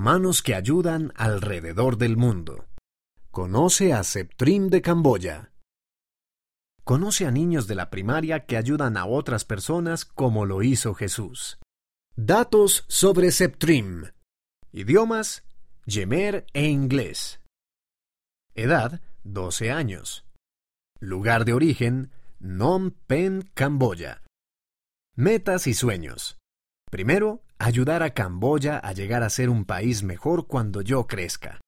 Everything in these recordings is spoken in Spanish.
Manos que ayudan alrededor del mundo. Conoce a Septrim de Camboya. Conoce a niños de la primaria que ayudan a otras personas como lo hizo Jesús. Datos sobre Septrim. Idiomas: Yemer e inglés. Edad: 12 años. Lugar de origen: Phnom Penh, Camboya. Metas y sueños. Primero, ayudar a Camboya a llegar a ser un país mejor cuando yo crezca.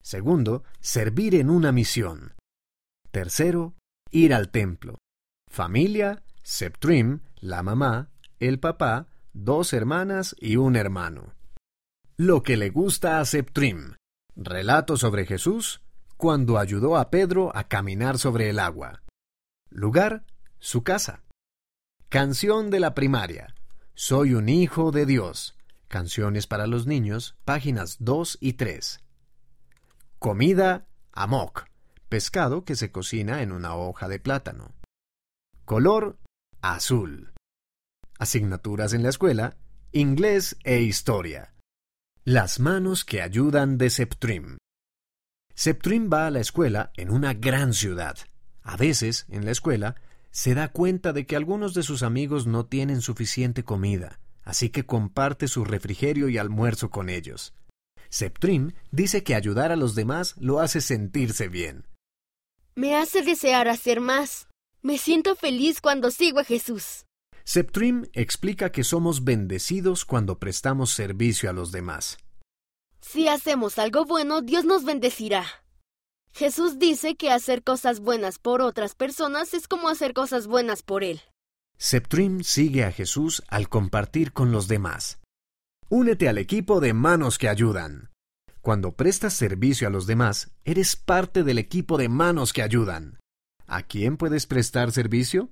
Segundo, servir en una misión. Tercero, ir al templo. Familia, Septrim, la mamá, el papá, dos hermanas y un hermano. Lo que le gusta a Septrim. Relato sobre Jesús cuando ayudó a Pedro a caminar sobre el agua. Lugar, su casa. Canción de la primaria. Soy un hijo de Dios. Canciones para los niños, páginas 2 y 3. Comida, amok. Pescado que se cocina en una hoja de plátano. Color, azul. Asignaturas en la escuela, inglés e historia. Las manos que ayudan de Septrim. Septrim va a la escuela en una gran ciudad. A veces, en la escuela, se da cuenta de que algunos de sus amigos no tienen suficiente comida, así que comparte su refrigerio y almuerzo con ellos. Septrim dice que ayudar a los demás lo hace sentirse bien. Me hace desear hacer más. Me siento feliz cuando sigo a Jesús. Septrim explica que somos bendecidos cuando prestamos servicio a los demás. Si hacemos algo bueno, Dios nos bendecirá. Jesús dice que hacer cosas buenas por otras personas es como hacer cosas buenas por Él. Septrim sigue a Jesús al compartir con los demás. Únete al equipo de manos que ayudan. Cuando prestas servicio a los demás, eres parte del equipo de manos que ayudan. ¿A quién puedes prestar servicio?